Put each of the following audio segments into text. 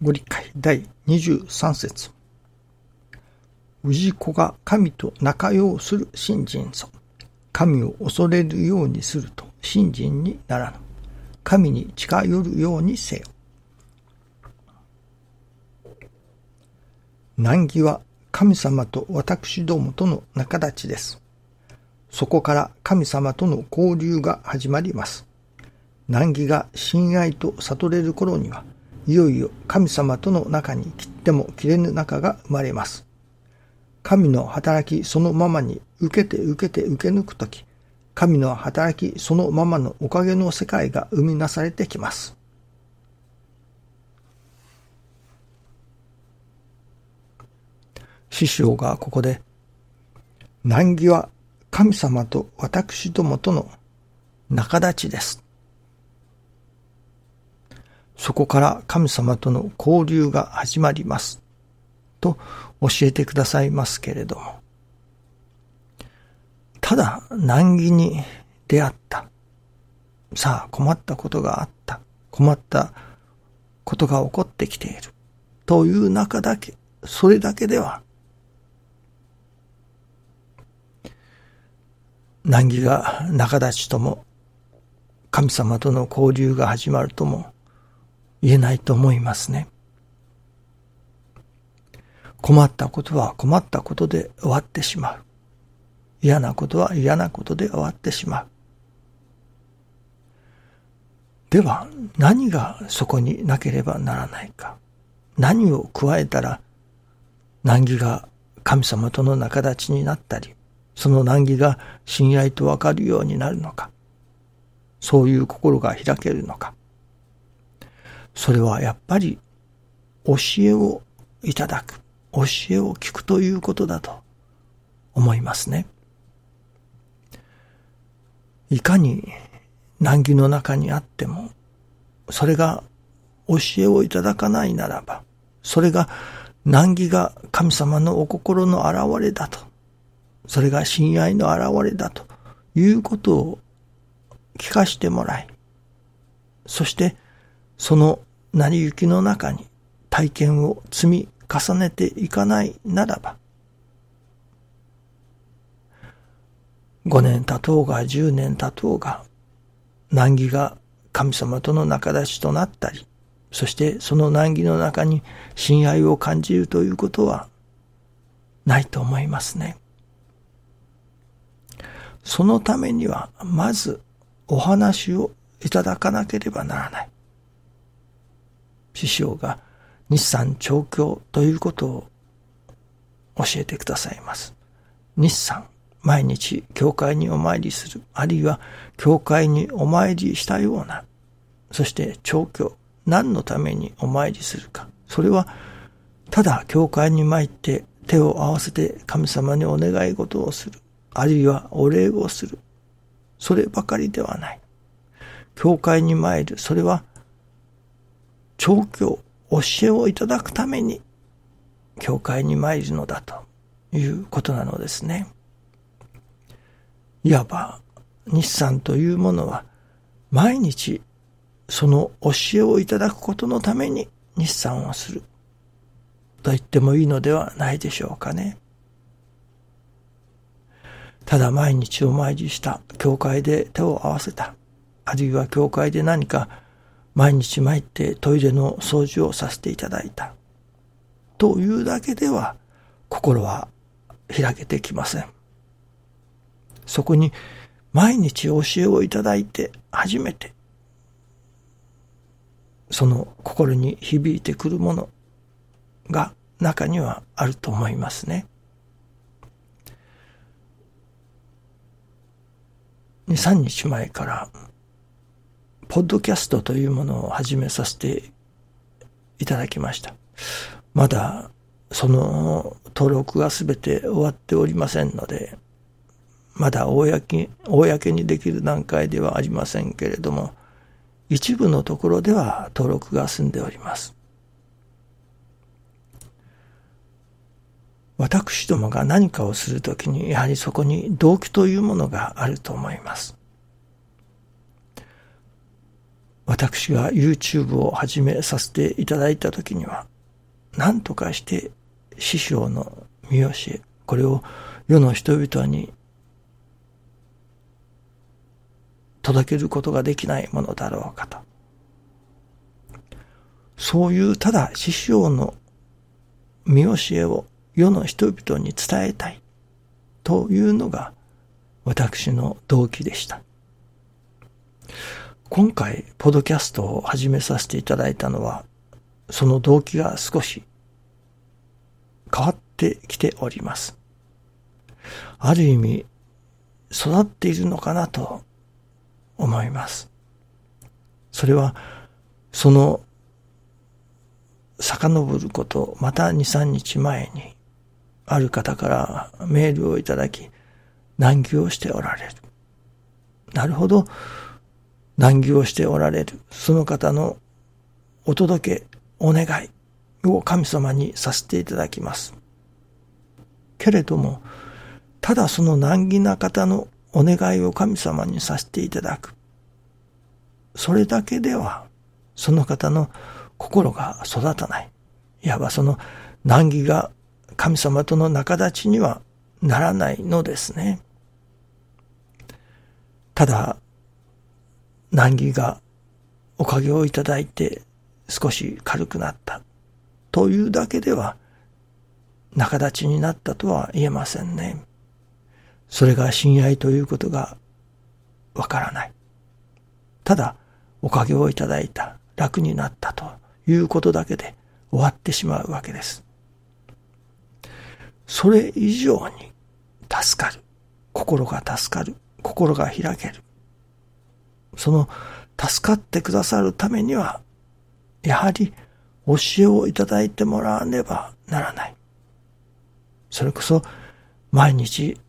ご理解第23節氏子が神と仲良する信心ぞ。神を恐れるようにすると信心にならぬ。神に近寄るようにせよ。難儀は神様と私どもとの仲立ちです。そこから神様との交流が始まります。難儀が親愛と悟れる頃には、いよいよ神様との中に切っても切れぬ仲が生まれます。神の働きそのままに受けて受けて受け抜くとき、神の働きそのままのおかげの世界が生み出されてきます。師匠がここで、難儀は神様と私どもとの仲立ちです。そこから神様との交流が始まります。と教えてくださいますけれども。ただ難儀に出会った。さあ困ったことがあった。困ったことが起こってきている。という中だけ、それだけでは、難儀が仲立ちとも、神様との交流が始まるとも、言えないと思いますね。困ったことは困ったことで終わってしまう。嫌なことは嫌なことで終わってしまう。では何がそこになければならないか。何を加えたら難儀が神様との仲立ちになったり、その難儀が親愛とわかるようになるのか。そういう心が開けるのか。それはやっぱり教えをいただく、教えを聞くということだと思いますね。いかに難儀の中にあっても、それが教えをいただかないならば、それが難儀が神様のお心の現れだと、それが親愛の現れだということを聞かしてもらい、そしてその成り行きの中に体験を積み重ねていかないならば、5年経とうが10年経とうが、難儀が神様との仲立ちとなったり、そしてその難儀の中に親愛を感じるということはないと思いますね。そのためには、まずお話をいただかなければならない。師匠が日産調教ということを教えてくださいます。日産、毎日教会にお参りする、あるいは教会にお参りしたような、そして調教、何のためにお参りするか。それは、ただ教会に参って手を合わせて神様にお願い事をする、あるいはお礼をする。そればかりではない。教会に参る、それは調教、教えをいただくために、教会に参るのだということなのですね。いわば、日産というものは、毎日、その教えをいただくことのために日産をする。と言ってもいいのではないでしょうかね。ただ毎日お参りした、教会で手を合わせた、あるいは教会で何か毎日参ってトイレの掃除をさせていただいた。というだけでは心は開けてきません。そこに毎日教えをいただいて初めてその心に響いてくるものが中にはあると思いますね。2、3日前からポッドキャストというものを始めさせていただきました。まだその登録がすべて終わっておりませんので、まだ公公にできる段階ではありませんけれども、一部のところでは登録が済んでおります。私どもが何かをするときに、やはりそこに動機というものがあると思います。私が YouTube を始めさせていただいた時には、何とかして師匠の見教え、これを世の人々に届けることができないものだろうかと。そういうただ師匠の見教えを世の人々に伝えたいというのが私の動機でした。今回、ポドキャストを始めさせていただいたのは、その動機が少し変わってきております。ある意味、育っているのかなと思います。それは、その、遡ること、また2、3日前に、ある方からメールをいただき、難儀をしておられる。なるほど、難儀をしておられる。その方のお届け、お願いを神様にさせていただきます。けれども、ただその難儀な方のお願いを神様にさせていただく。それだけでは、その方の心が育たない。いわばその難儀が神様との仲立ちにはならないのですね。ただ、難儀がおかげをいただいて少し軽くなったというだけでは仲立ちになったとは言えませんね。それが親愛ということがわからない。ただ、おかげをいただいた、楽になったということだけで終わってしまうわけです。それ以上に助かる。心が助かる。心が開ける。その助かってくださるためには、やはり教えをいただいてもらわねばならない。それこそ毎日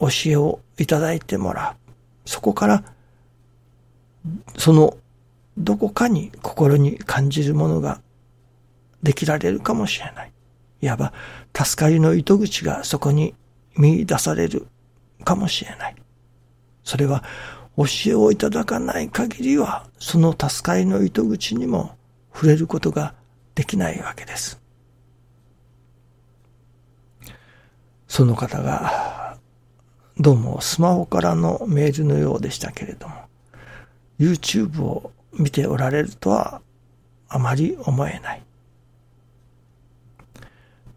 教えをいただいてもらう。そこから、そのどこかに心に感じるものができられるかもしれない。いわば、助かりの糸口がそこに見出されるかもしれない。それは、教えをいただかない限りは、その助かりの糸口にも触れることができないわけです。その方が、どうもスマホからのメールのようでしたけれども、YouTube を見ておられるとはあまり思えない。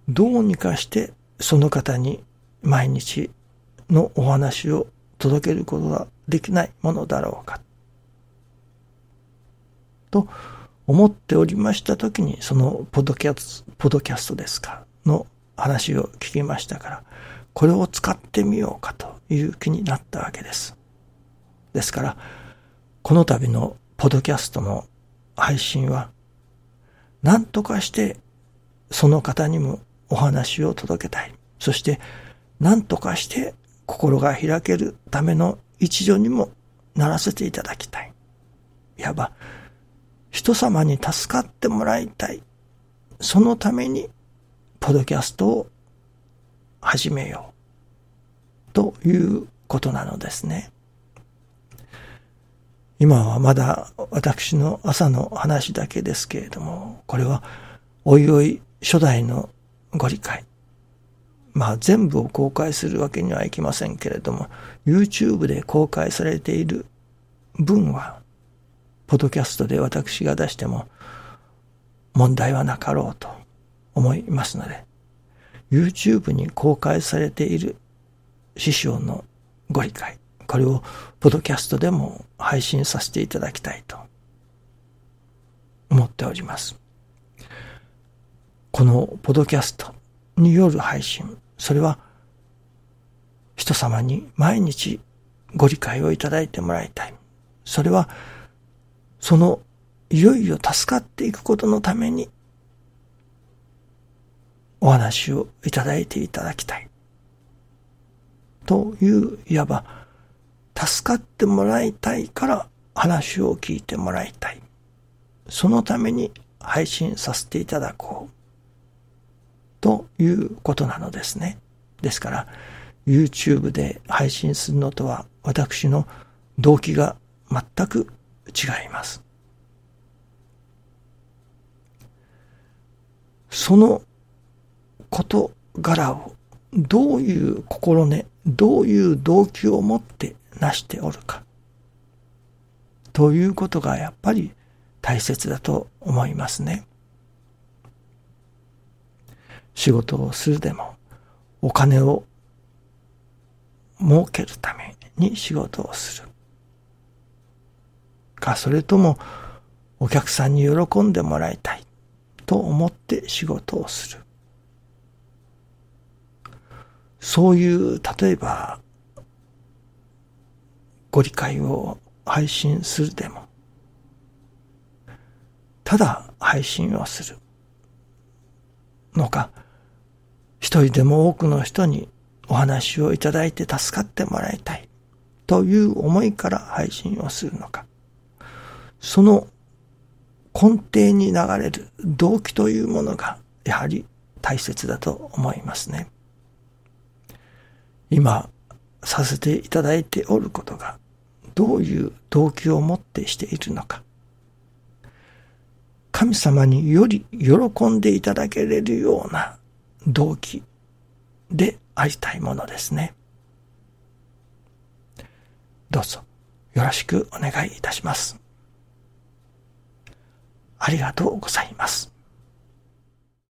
どうにかしてその方に毎日のお話を届けることができないものだろうか。と思っておりましたときに、そのポドキャスト、ポドキャストですか、の話を聞きましたから、これを使ってみようかという気になったわけです。ですから、この度のポドキャストの配信は、何とかしてその方にもお話を届けたい。そして、何とかして心が開けるための一助にもならせていただきたい。いわば、人様に助かってもらいたい。そのために、ポドキャストを始めよう。ということなのですね。今はまだ私の朝の話だけですけれども、これはおいおい初代のご理解。まあ全部を公開するわけにはいきませんけれども、YouTube で公開されている分は、ポッドキャストで私が出しても問題はなかろうと思いますので、YouTube に公開されている師匠のご理解、これをポッドキャストでも配信させていただきたいと思っております。このポドキャストによる配信、それは人様に毎日ご理解をいただいてもらいたい。それは、そのいよいよ助かっていくことのためにお話をいただいていただきたい。という、いわば、助かってもらいたいから話を聞いてもらいたい。そのために配信させていただこう。ということなのですね。ですから、YouTube で配信するのとは私の動機が全く違います。その事柄をどういう心根、どういう動機を持ってなしておるか、ということがやっぱり大切だと思いますね。仕事をするでも、お金を儲けるために仕事をする。か、それともお客さんに喜んでもらいたいと思って仕事をする。そういう、例えば、ご理解を配信するでも、ただ配信をするのか、一人でも多くの人にお話をいただいて助かってもらいたいという思いから配信をするのか、その根底に流れる動機というものがやはり大切だと思いますね。今させていただいておることがどういう動機を持ってしているのか。神様により喜んでいただけれるような動機でありたいものですね。どうぞよろしくお願いいたします。ありがとうございます。